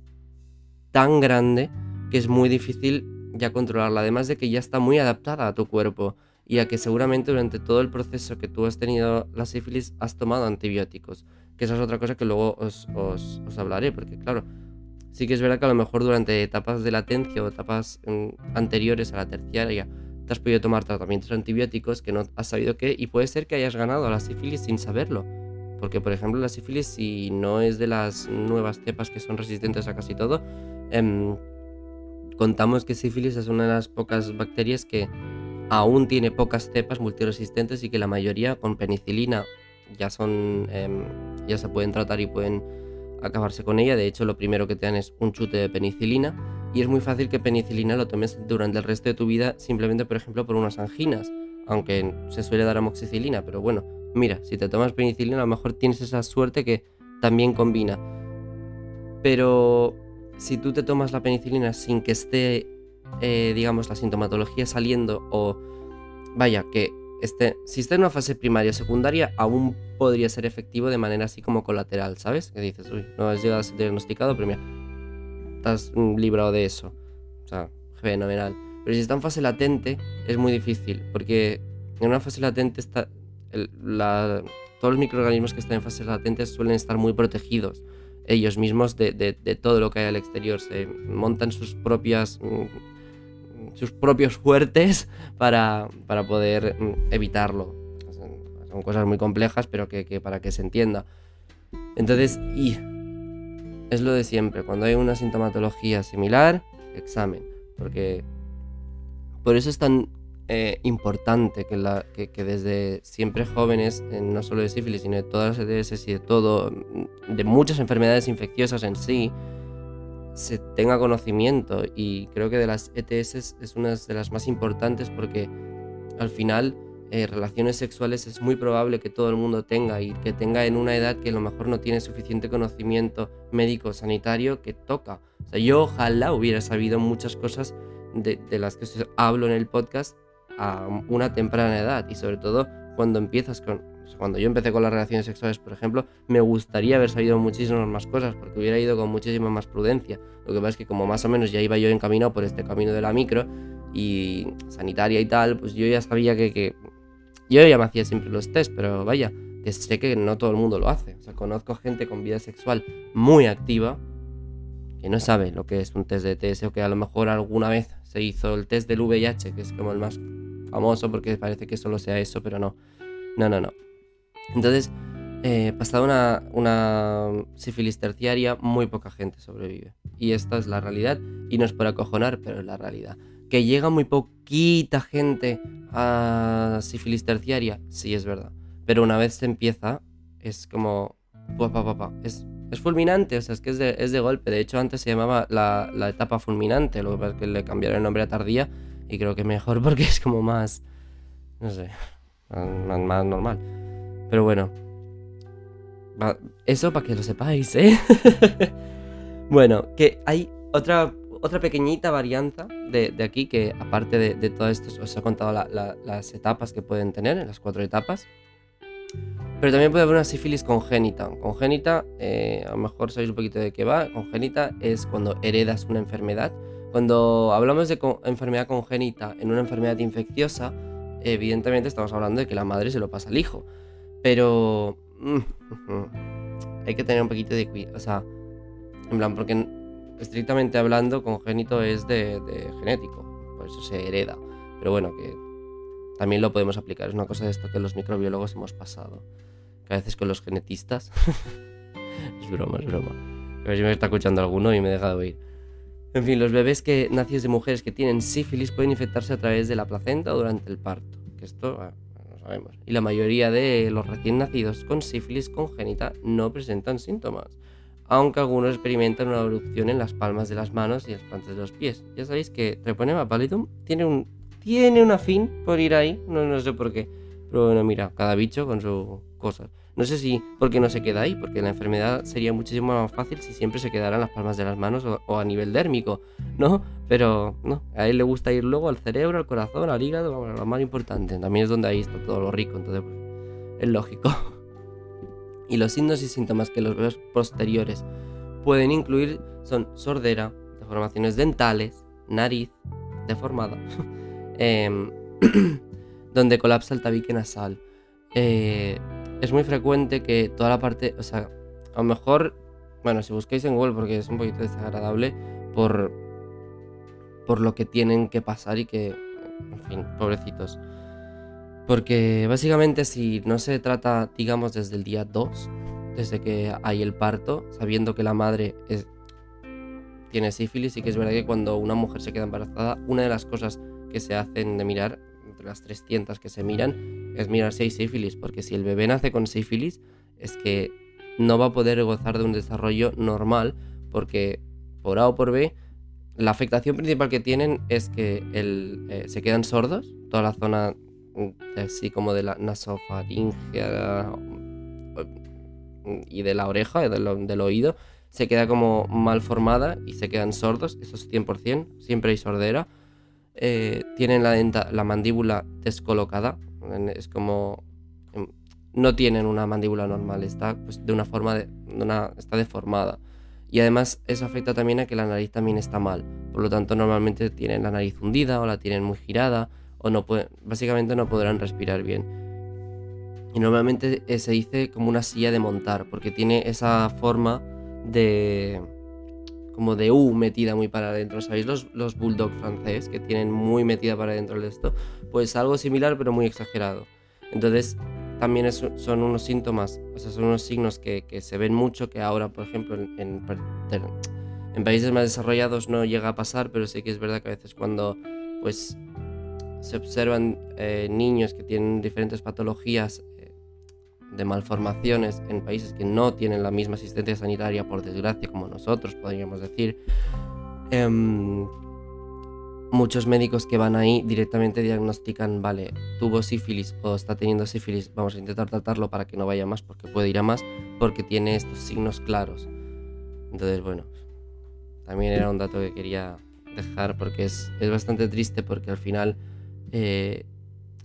tan grande que es muy difícil ya controlarla. Además de que ya está muy adaptada a tu cuerpo y a que seguramente durante todo el proceso que tú has tenido la sífilis has tomado antibióticos. Que esa es otra cosa que luego os, hablaré, porque claro, sí que es verdad que a lo mejor durante etapas de latencia o etapas mm, anteriores a la terciaria te has podido tomar tratamientos antibióticos que no has sabido qué y puede ser que hayas ganado la sífilis sin saberlo. Porque, por ejemplo, la sífilis, si no es de las nuevas cepas que son resistentes a casi todo, em, contamos que sífilis es una de las pocas bacterias que aún tiene pocas cepas multiresistentes y que la mayoría con penicilina ya son em, ya se pueden tratar y pueden acabarse con ella. De hecho, lo primero que te dan es un chute de penicilina y es muy fácil que penicilina lo tomes durante el resto de tu vida simplemente, por ejemplo, por unas anginas, aunque se suele dar amoxicilina, pero bueno, mira, si te tomas penicilina a lo mejor tienes esa suerte que también combina. Pero si tú te tomas la penicilina sin que esté eh, digamos, la sintomatología saliendo o, vaya, que esté, si está en una fase primaria o secundaria, aún podría ser efectivo de manera así como colateral, ¿sabes? Que dices, uy, no has llegado a ser diagnosticado, pero mira, estás librado de eso. O sea, fenomenal. Pero si está en fase latente, es muy difícil, porque en una fase latente todos los microorganismos que están en fase latente suelen estar muy protegidos ellos mismos de, de, todo lo que hay al exterior. Se montan sus propias mm, sus propios fuertes para, poder mm, evitarlo. Son cosas muy complejas, pero que, para que se entienda. Entonces, y es lo de siempre. Cuando hay una sintomatología similar, examen. Porque por eso es tan eh, importante que, la, que, desde siempre jóvenes, no solo de sífilis, sino de todas las ETS y de todo, mm, de muchas enfermedades infecciosas en sí, se tenga conocimiento y creo que de las ETS es una de las más importantes porque al final eh, relaciones sexuales es muy probable que todo el mundo tenga y que tenga en una edad que a lo mejor no tiene suficiente conocimiento médico sanitario que toca. O sea, yo ojalá hubiera sabido muchas cosas de, de las que hablo en el podcast a una temprana edad y sobre todo cuando empiezas con cuando yo empecé con las relaciones sexuales, por ejemplo, me gustaría haber sabido muchísimas más cosas porque hubiera ido con muchísima más prudencia. Lo que pasa es que como más o menos ya iba yo encaminado por este camino de la micro y sanitaria y tal, pues yo ya sabía que, yo ya me hacía siempre los test, pero vaya, que sé que no todo el mundo lo hace. O sea, conozco gente con vida sexual muy activa, que no sabe lo que es un test de TS o que a lo mejor alguna vez se hizo el test del VIH, que es como el más famoso porque parece que solo sea eso, pero no. No, no, no. Entonces, eh, pasada una, sífilis terciaria, muy poca gente sobrevive. Y esta es la realidad. Y no es por acojonar, pero es la realidad. Que llega muy poquita gente a sífilis terciaria, sí es verdad. Pero una vez se empieza, es como... Es, es fulminante, o sea, es que es de, golpe. De hecho, antes se llamaba la, etapa fulminante, lo que que le cambiaron el nombre a tardía y creo que mejor porque es como más... No sé, más normal. Pero bueno, eso para que lo sepáis, ¿eh? bueno, que hay otra, otra pequeñita varianza de, aquí que aparte de, todo esto os he contado las etapas que pueden tener, las cuatro etapas. Pero también puede haber una sífilis congénita. Congénita, eh, a lo mejor sabéis un poquito de qué va. Congénita es cuando heredas una enfermedad. Cuando hablamos de enfermedad congénita en una enfermedad infecciosa, evidentemente estamos hablando de que la madre se lo pasa al hijo. Pero hay que tener un poquito de cuidado. O sea, en plan, porque estrictamente hablando, congénito es de, genético. Por eso se hereda. Pero bueno, que también lo podemos aplicar. Es una cosa de esto que los microbiólogos hemos pasado. Que a veces con los genetistas. es broma, es broma. A ver si me está escuchando alguno y me deja de oír. En fin, los bebés que nacidos de mujeres que tienen sífilis pueden infectarse a través de la placenta durante el parto. Que esto, y la mayoría de los recién nacidos con sífilis congénita no presentan síntomas, aunque algunos experimentan una erupción en las palmas de las manos y las plantas de los pies. Ya sabéis que Treponema pallidum tiene un tiene una fin por ir ahí, no, no sé por qué, pero bueno, mira, cada bicho con su cosa. No sé si porque no se queda ahí, porque la enfermedad sería muchísimo más fácil si siempre se quedara en las palmas de las manos o, a nivel dérmico, ¿no? Pero no, a él le gusta ir luego al cerebro, al corazón, al hígado, bueno, lo más importante. También es donde ahí está todo lo rico, entonces pues, es lógico. Y los signos y síntomas que los bebés posteriores pueden incluir son sordera, deformaciones dentales, nariz deformada, em, donde colapsa el tabique nasal. Eh, es muy frecuente que toda la parte, o sea, a lo mejor, bueno, si buscáis en Google porque es un poquito desagradable por, por lo que tienen que pasar y que, en fin, pobrecitos. Porque básicamente si no se trata, digamos, desde el día 2, desde que hay el parto, sabiendo que la madre tiene sífilis y que es verdad que cuando una mujer se queda embarazada, una de las cosas que se hacen de mirar, entre las 300 que se miran, es mirar si hay sífilis, porque si el bebé nace con sífilis, es que no va a poder gozar de un desarrollo normal, porque por A o por B, la afectación principal que tienen es que el, eh, se quedan sordos, toda la zona mm, así como de la nasofaringea y de la oreja, del, del oído, se queda como mal formada y se quedan sordos, eso es 100%, siempre hay sordera. Eh, tienen la, la mandíbula descolocada, es como... Em, no tienen una mandíbula normal, está pues, de una forma, está deformada. Y además eso afecta también a que la nariz también está mal. Por lo tanto, normalmente tienen la nariz hundida o la tienen muy girada o no pueden, básicamente no podrán respirar bien. Y normalmente eh, se dice como una silla de montar, porque tiene esa forma de como de U metida muy para adentro. ¿Sabéis los, los bulldog francés que tienen muy metida para adentro de esto? Pues algo similar pero muy exagerado. Entonces también son unos síntomas, o sea, son unos signos que, que se ven mucho, que ahora, por ejemplo, en, en, países más desarrollados no llega a pasar, pero sí que es verdad que a veces cuando pues se observan eh, niños que tienen diferentes patologías de malformaciones en países que no tienen la misma asistencia sanitaria, por desgracia, como nosotros, podríamos decir. Em, muchos médicos que van ahí directamente diagnostican, vale, tuvo sífilis o está teniendo sífilis, vamos a intentar tratarlo para que no vaya más, porque puede ir a más, porque tiene estos signos claros. Entonces, bueno, también era un dato que quería dejar porque es, es bastante triste porque al final eh,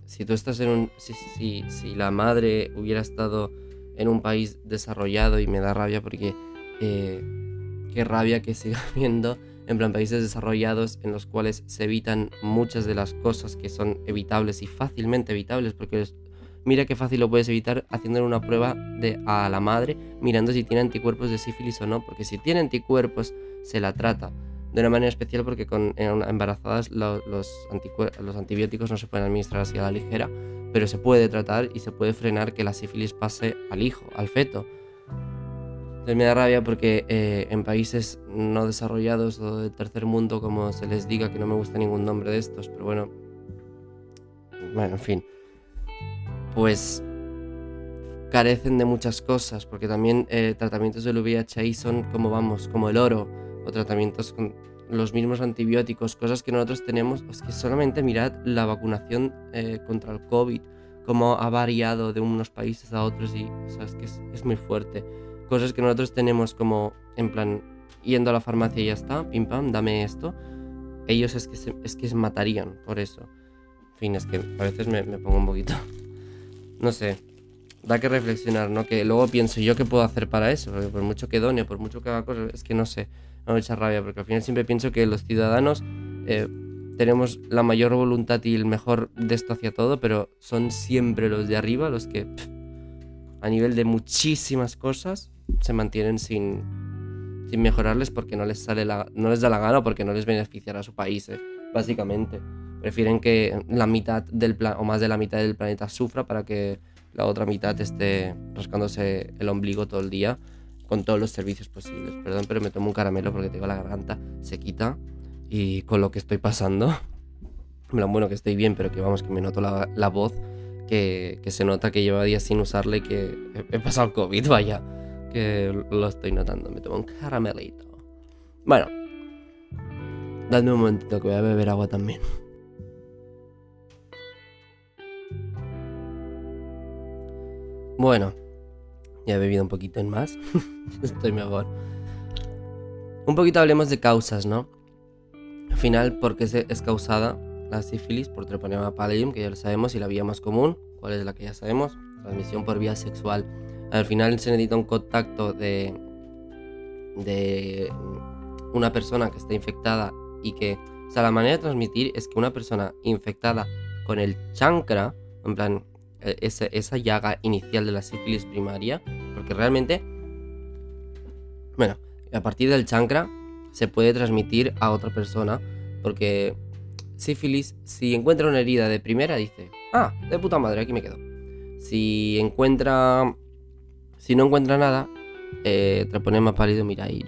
si tú estás en un. Si, si, la madre hubiera estado en un país desarrollado y me da rabia porque. Eh, qué rabia que siga habiendo en plan países desarrollados en los cuales se evitan muchas de las cosas que son evitables y fácilmente evitables porque mira qué fácil lo puedes evitar haciendo una prueba de, a la madre mirando si tiene anticuerpos de sífilis o no porque si tiene anticuerpos se la trata de una manera especial porque con embarazadas los, los, los antibióticos no se pueden administrar así a la ligera, pero se puede tratar y se puede frenar que la sífilis pase al hijo, al feto. Entonces me da rabia porque eh, en países no desarrollados o del tercer mundo, como se les diga, que no me gusta ningún nombre de estos, pero bueno, bueno, en fin, pues carecen de muchas cosas, porque también eh, tratamientos del VIH ahí son como vamos, como el oro o tratamientos con los mismos antibióticos, cosas que nosotros tenemos. Es que solamente mirad la vacunación eh, contra el COVID, cómo ha variado de unos países a otros y es que es, muy fuerte. Cosas que nosotros tenemos como en plan yendo a la farmacia y ya está, pim pam, dame esto. Ellos es que se, es que se matarían por eso. En fin, es que a veces me, me pongo un poquito. No sé, da que reflexionar, ¿no? Que luego pienso, ¿yo qué puedo hacer para eso? Porque por mucho que done, por mucho que haga cosas, es que no sé me echa rabia, porque al final siempre pienso que los ciudadanos eh, tenemos la mayor voluntad y el mejor de hacia todo, pero son siempre los de arriba los que, a nivel de muchísimas cosas, se mantienen sin, sin mejorarles porque no les, sale la, no les da la gana o porque no les beneficiará a su país, eh, básicamente. Prefieren que la mitad del plan o más de la mitad del planeta sufra para que la otra mitad esté rascándose el ombligo todo el día con todos los servicios posibles. Perdón, pero me tomo un caramelo porque tengo la garganta se quita y con lo que estoy pasando, bueno que estoy bien, pero que vamos, que me noto la, voz, que, se nota que lleva días sin usarla y que he, he pasado COVID, vaya, que lo estoy notando. Me tomo un caramelito. Bueno, dadme un momentito que voy a beber agua también. Bueno, ya he bebido un poquito en más. Estoy mejor. Un poquito hablemos de causas, ¿no? Al final, ¿por qué es causada la sífilis? Por Treponema pallidum, que ya lo sabemos, y la vía más común, ¿cuál es la que ya sabemos? Transmisión por vía sexual. Al final se necesita un contacto de, de una persona que está infectada y que... O sea, la manera de transmitir es que una persona infectada con el chancra, en plan, e, esa, llaga inicial de la sífilis primaria, porque realmente, bueno, a partir del chancra se puede transmitir a otra persona, porque sífilis, si encuentra una herida de primera, dice, ah, de puta madre, aquí me quedo. Si encuentra, si no encuentra nada, eh, más pálido, mira ahí,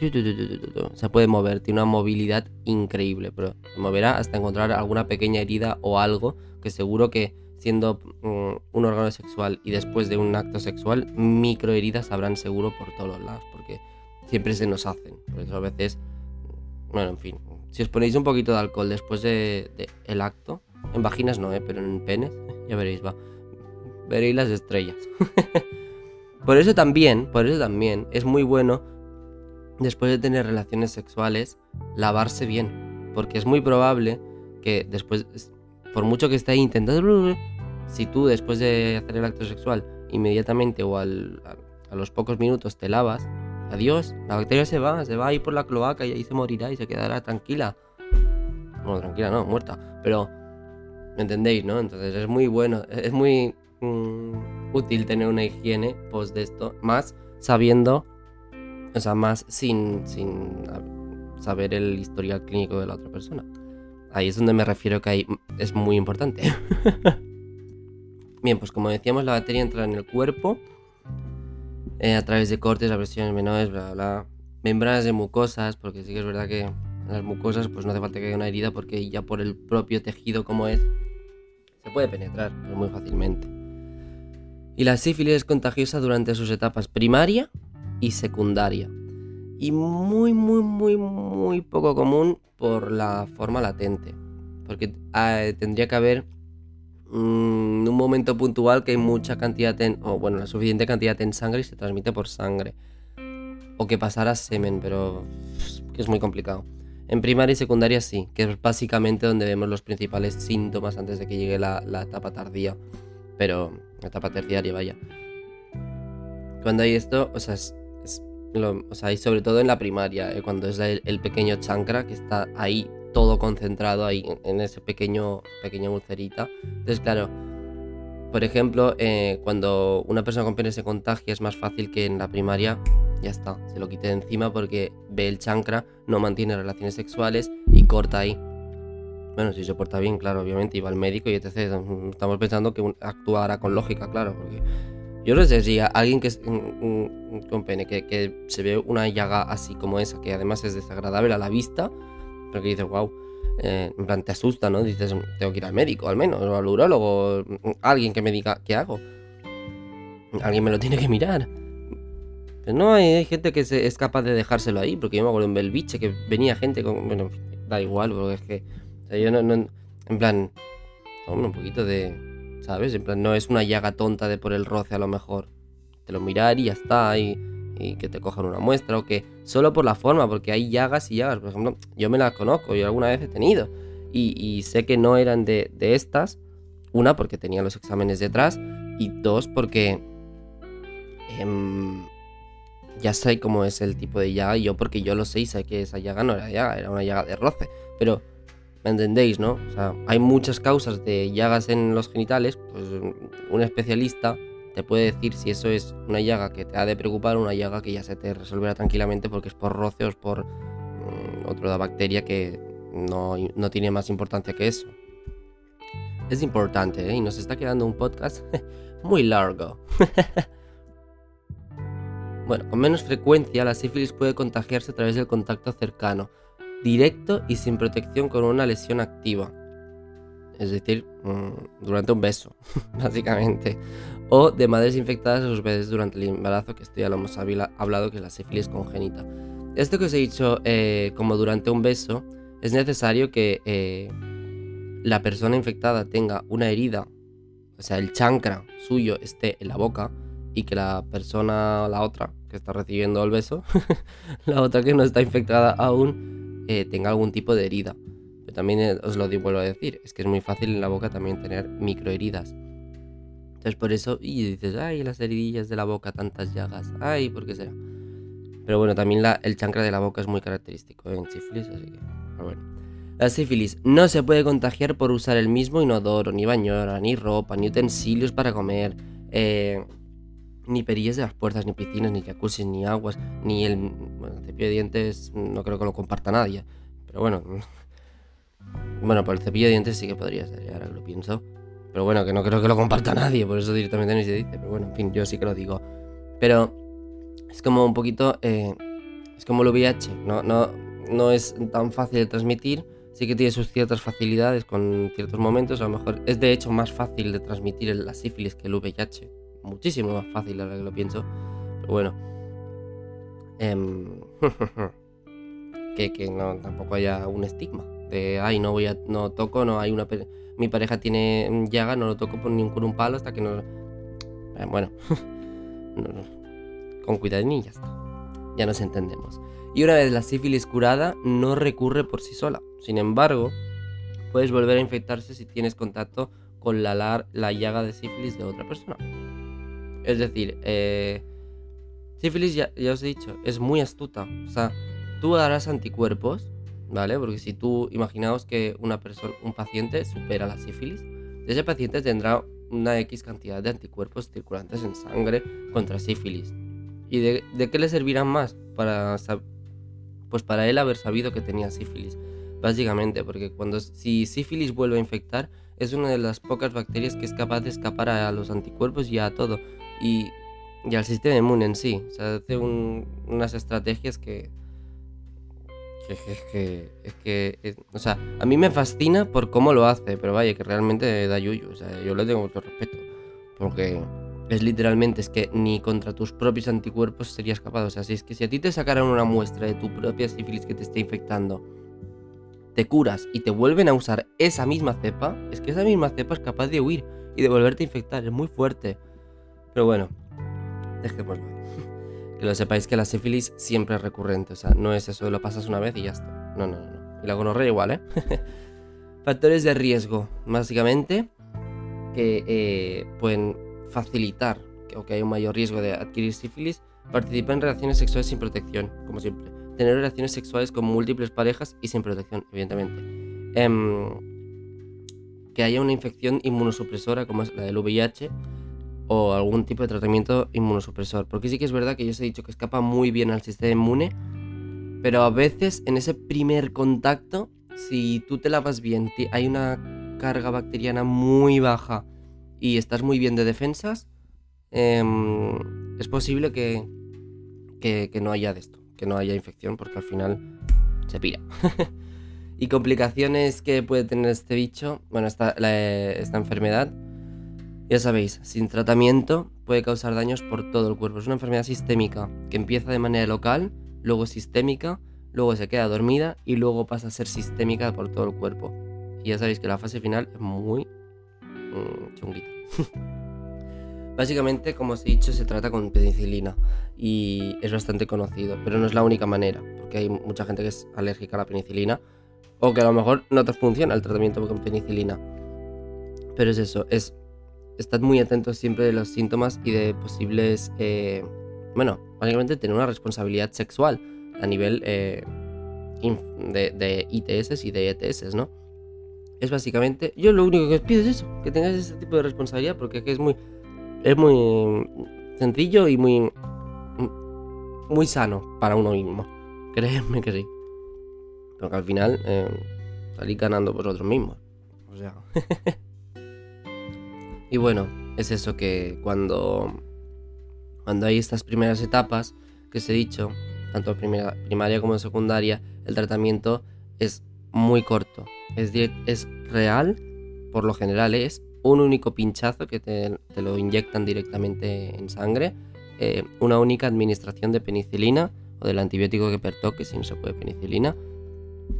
se puede mover, tiene una movilidad increíble, pero se moverá hasta encontrar alguna pequeña herida o algo que seguro que siendo mm, un órgano sexual y después de un acto sexual, microheridas habrán seguro por todos los lados, porque siempre se nos hacen. Por eso a veces, bueno, en fin, si os ponéis un poquito de alcohol después del de, el acto, en vaginas no, ¿eh? pero en penes, ya veréis, va. Veréis las estrellas. por eso también, por eso también es muy bueno después de tener relaciones sexuales lavarse bien, porque es muy probable que después por mucho que esté intentando, si tú después de hacer el acto sexual inmediatamente o a, los pocos minutos te lavas, adiós, la bacteria se va, se va a por la cloaca y ahí se morirá y se quedará tranquila. Bueno, tranquila no, muerta, pero ¿me entendéis, no? Entonces es muy bueno, es muy mm, útil tener una higiene post de esto, más sabiendo, o sea, más sin, sin saber el historial clínico de la otra persona. Ahí es donde me refiero que es muy importante. Bien, pues como decíamos, la bacteria entra en el cuerpo eh, a través de cortes, abrasiones menores, bla, bla, Membranas de mucosas, porque sí que es verdad que las mucosas pues no hace falta que haya una herida porque ya por el propio tejido como es, se puede penetrar muy fácilmente. Y la sífilis es contagiosa durante sus etapas primaria y secundaria. Y muy, muy, muy, muy poco común por la forma latente. Porque ah, tendría que haber mm, un momento puntual que hay mucha cantidad, o bueno, la suficiente cantidad en sangre y se transmite por sangre. O que pasara semen, pero que es muy complicado. En primaria y secundaria sí, que es básicamente donde vemos los principales síntomas antes de que llegue la, etapa tardía. Pero la etapa terciaria, vaya. Cuando hay esto, o sea, es o sea, y sobre todo en la primaria, eh, cuando es el, pequeño chancra que está ahí todo concentrado ahí en, ese pequeño pequeña ulcerita. Entonces, claro, por ejemplo, eh, cuando una persona con pene se contagia es más fácil que en la primaria, ya está, se lo quite de encima porque ve el chancra, no mantiene relaciones sexuales y corta ahí. Bueno, si se porta bien, claro, obviamente, iba al médico y etc. Estamos pensando que actuará con lógica, claro, porque yo no sé si alguien que es con pene, que, se ve una llaga así como esa, que además es desagradable a la vista, pero que dices, wow, eh, en plan te asusta, ¿no? Dices, tengo que ir al médico al menos, o al urólogo, alguien que me diga qué hago. Alguien me lo tiene que mirar. Pero no, hay, gente que es capaz de dejárselo ahí, porque yo me acuerdo en Belviche que venía gente con. Bueno, da igual, porque es que. O sea, yo no. no en plan. Hombre, un poquito de ¿sabes? En plan, no es una llaga tonta de por el roce a lo mejor. Te lo mirar y ya está, y, y que te cojan una muestra, o que solo por la forma, porque hay llagas y llagas. Por ejemplo, yo me las conozco, yo alguna vez he tenido, y, sé que no eran de, estas. Una, porque tenía los exámenes detrás, y dos, porque em, ya sé cómo es el tipo de llaga, yo porque yo lo sé y sé que esa llaga no era llaga, era una llaga de roce. Pero ¿Me entendéis, no? O sea, hay muchas causas de llagas en los genitales, pues un especialista te puede decir si eso es una llaga que te ha de preocupar o una llaga que ya se te resolverá tranquilamente porque es por roce o es por mm, otra bacteria que no, no, tiene más importancia que eso. Es importante, ¿eh? Y nos está quedando un podcast muy largo. bueno, con menos frecuencia la sífilis puede contagiarse a través del contacto cercano directo y sin protección con una lesión activa. Es decir, mm, durante un beso, básicamente. O de madres infectadas a sus bebés durante el embarazo, que esto ya lo hemos hablado, que es la sífilis congénita. Esto que os he dicho eh, como durante un beso, es necesario que eh, la persona infectada tenga una herida, o sea, el chancra suyo esté en la boca y que la persona, la otra que está recibiendo el beso, la otra que no está infectada aún, eh, tenga algún tipo de herida. Pero también eh, os lo vuelvo a decir, es que es muy fácil en la boca también tener microheridas. Entonces por eso, y dices, ay, las heridillas de la boca, tantas llagas, ay, ¿por qué será? Pero bueno, también el chancra de la boca es muy característico en sífilis, así que, bueno. La sífilis no se puede contagiar por usar el mismo inodoro, ni bañora, ni ropa, ni utensilios para comer, eh, ni perillas de las puertas, ni piscinas, ni jacuzzi, ni aguas, ni el, bueno, cepillo de dientes, no creo que lo comparta nadie. Pero bueno, bueno, por el cepillo de dientes sí que podría ser, ahora que lo pienso. Pero bueno, que no creo que lo comparta nadie, por eso directamente ni se dice. Pero bueno, en fin, yo sí que lo digo. Pero es como un poquito, eh, es como el VIH, no, no, no es tan fácil de transmitir. Sí que tiene sus ciertas facilidades con ciertos momentos. A lo mejor es de hecho más fácil de transmitir la sífilis que el VIH muchísimo más fácil ahora que lo pienso. Pero bueno. Em, que, que no tampoco haya un estigma. De ay, no voy a. no toco, no hay una mi pareja tiene llaga, no lo toco por, ni con un palo hasta que no. Eh, bueno. con cuidado y ya está. Ya nos entendemos. Y una vez la sífilis curada, no recurre por sí sola. Sin embargo, puedes volver a infectarse si tienes contacto con la, la llaga de sífilis de otra persona. Es decir, eh, sífilis, ya, os he dicho, es muy astuta. O sea, tú darás anticuerpos, ¿vale? Porque si tú, imaginaos que una persona, un paciente supera la sífilis, ese paciente tendrá una X cantidad de anticuerpos circulantes en sangre contra sífilis. ¿Y de, qué le servirán más? Para, pues para él haber sabido que tenía sífilis. Básicamente, porque cuando si sífilis vuelve a infectar, es una de las pocas bacterias que es capaz de escapar a los anticuerpos y a todo y, al sistema inmune en sí. O sea, hace unas estrategias que, que, es que, o sea, a mí me fascina por cómo lo hace, pero vaya, que realmente da yuyu, o sea, yo le tengo mucho respeto, porque es literalmente, es que ni contra tus propios anticuerpos serías capaz, o sea, si es que si a ti te sacaran una muestra de tu propia sífilis que te esté infectando, te curas y te vuelven a usar esa misma cepa, es que esa misma cepa es capaz de huir y de volverte a infectar, es muy fuerte. Pero bueno, dejémoslo. Que lo sepáis que la sífilis siempre es recurrente. O sea, no es eso de lo pasas una vez y ya está. No, no, no. Y la gonorrea igual, ¿eh? Factores de riesgo, básicamente, que eh, pueden facilitar o que hay un mayor riesgo de adquirir sífilis. Participar en relaciones sexuales sin protección, como siempre. Tener relaciones sexuales con múltiples parejas y sin protección, evidentemente. Em, que haya una infección inmunosupresora como es la del VIH o algún tipo de tratamiento inmunosupresor. Porque sí que es verdad que yo os he dicho que escapa muy bien al sistema inmune, Pero a veces en ese primer contacto, si tú te lavas bien, hay una carga bacteriana muy baja y estás muy bien de defensas, em, es posible que, que, no haya de esto, que no haya infección, porque al final se pira. y complicaciones que puede tener este bicho, bueno, esta, esta enfermedad, ya sabéis, sin tratamiento puede causar daños por todo el cuerpo. Es una enfermedad sistémica que empieza de manera local, luego sistémica, luego se queda dormida y luego pasa a ser sistémica por todo el cuerpo. Y ya sabéis que la fase final es muy mm, chunguita. Básicamente, como os he dicho, se trata con penicilina y es bastante conocido, pero no es la única manera, porque hay mucha gente que es alérgica a la penicilina o que a lo mejor no te funciona el tratamiento con penicilina. Pero es eso, es estad muy atentos siempre de los síntomas y de posibles, eh, bueno, básicamente tener una responsabilidad sexual a nivel eh, de, ITS y de ETS, ¿no? Es básicamente, yo lo único que os pido es eso, que tengáis ese tipo de responsabilidad porque es muy, es muy sencillo y muy, muy sano para uno mismo. Créeme que sí. Porque al final eh, salís ganando vosotros mismos. O sea. Y bueno, es eso que cuando, cuando hay estas primeras etapas que os he dicho, tanto primera, primaria como secundaria, el tratamiento es muy corto. Es, es real, por lo general es un único pinchazo que te, lo inyectan directamente en sangre, eh, una única administración de penicilina o del antibiótico que pertoque si no se puede penicilina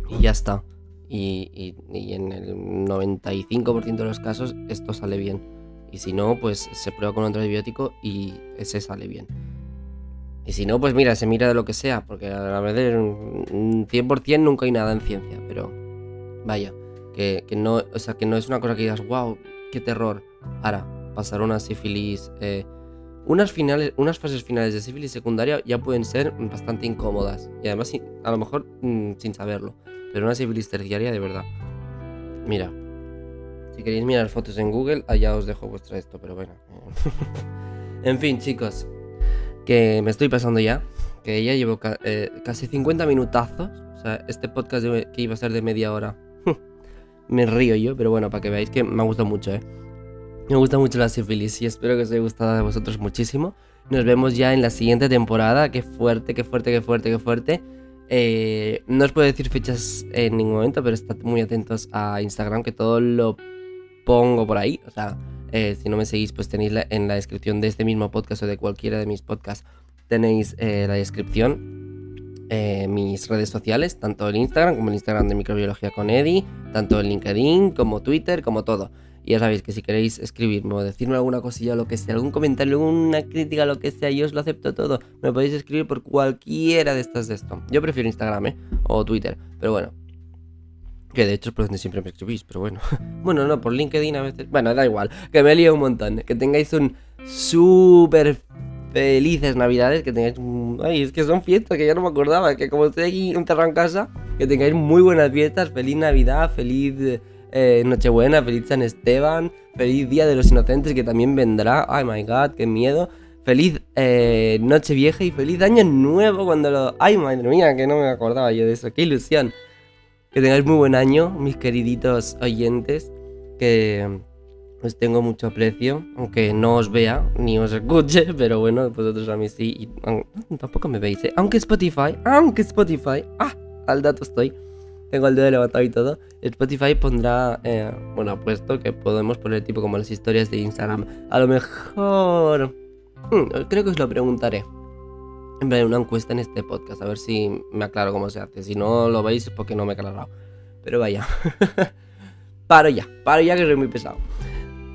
y ya está. y en el 95% de los casos esto sale bien. Y si no, pues se prueba con otro antibiótico y ese sale bien. Y si no, pues mira, se mira de lo que sea, porque a la verdad, un 100% nunca hay nada en ciencia, pero vaya, que, no, o sea, que no es una cosa que digas, wow, qué terror. Ahora, pasar una sífilis, eh, unas, finales, unas fases finales de sífilis secundaria ya pueden ser bastante incómodas, y además a lo mejor mm, sin saberlo, pero una sífilis terciaria de verdad. Mira, si queréis mirar fotos en Google, allá os dejo vuestra esto, pero bueno. en fin, chicos, que me estoy pasando ya, que ya llevo eh, casi 50 minutazos. O sea, este podcast que iba a ser de media hora, me río yo, pero bueno, para que veáis que me ha gustado mucho, ¿eh? Me gusta mucho la sífilis y espero que os haya gustado a vosotros muchísimo. Nos vemos ya en la siguiente temporada. Qué fuerte, qué fuerte, qué fuerte, qué fuerte. Eh, no os puedo decir fechas en ningún momento, pero estad muy atentos a Instagram, que todo lo pongo por ahí. O sea, eh, si no me seguís, pues tenéis en la descripción de este mismo podcast o de cualquiera de mis podcasts, tenéis eh, la descripción, eh, mis redes sociales, tanto el Instagram como el Instagram de Microbiología con Eddie, tanto el LinkedIn como Twitter, como todo. Y ya sabéis que si queréis escribirme o decirme alguna cosilla lo que sea, algún comentario, alguna crítica, lo que sea, yo os lo acepto todo. Me podéis escribir por cualquiera de estas de esto. Yo prefiero Instagram, ¿eh? O Twitter. Pero bueno, que de hecho es por donde siempre me escribís, pero bueno. bueno, no, por LinkedIn a veces. Bueno, da igual. Que me lío un montón. Que tengáis un súper felices navidades. Que tengáis. Ay, es que son fiestas que ya no me acordaba. Que como estoy aquí enterrado en casa, que tengáis muy buenas fiestas. Feliz Navidad, feliz eh, Nochebuena, feliz San Esteban, feliz Día de los Inocentes que también vendrá. Ay, my god, qué miedo. Feliz eh, Noche y feliz Año Nuevo cuando lo. Ay, madre mía, que no me acordaba yo de eso. Qué ilusión. Que tengáis muy buen año, mis queriditos oyentes, que os tengo mucho aprecio, aunque no os vea ni os escuche, pero bueno, vosotros a mí sí, y, tampoco me veis, ¿eh? aunque Spotify, aunque Spotify, ah, al dato estoy, tengo el dedo levantado y todo, Spotify pondrá, eh, bueno, puesto que podemos poner tipo como las historias de Instagram, a lo mejor, hmm, creo que os lo preguntaré en una encuesta en este podcast, a ver si me aclaro cómo se hace. Si no lo veis es porque no me he aclarado. Pero vaya. paro ya, paro ya que soy muy pesado.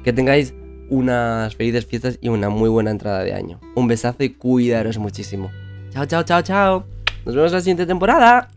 Que tengáis unas felices fiestas y una muy buena entrada de año. Un besazo y cuidaros muchísimo. Chao, chao, chao, chao. Nos vemos la siguiente temporada.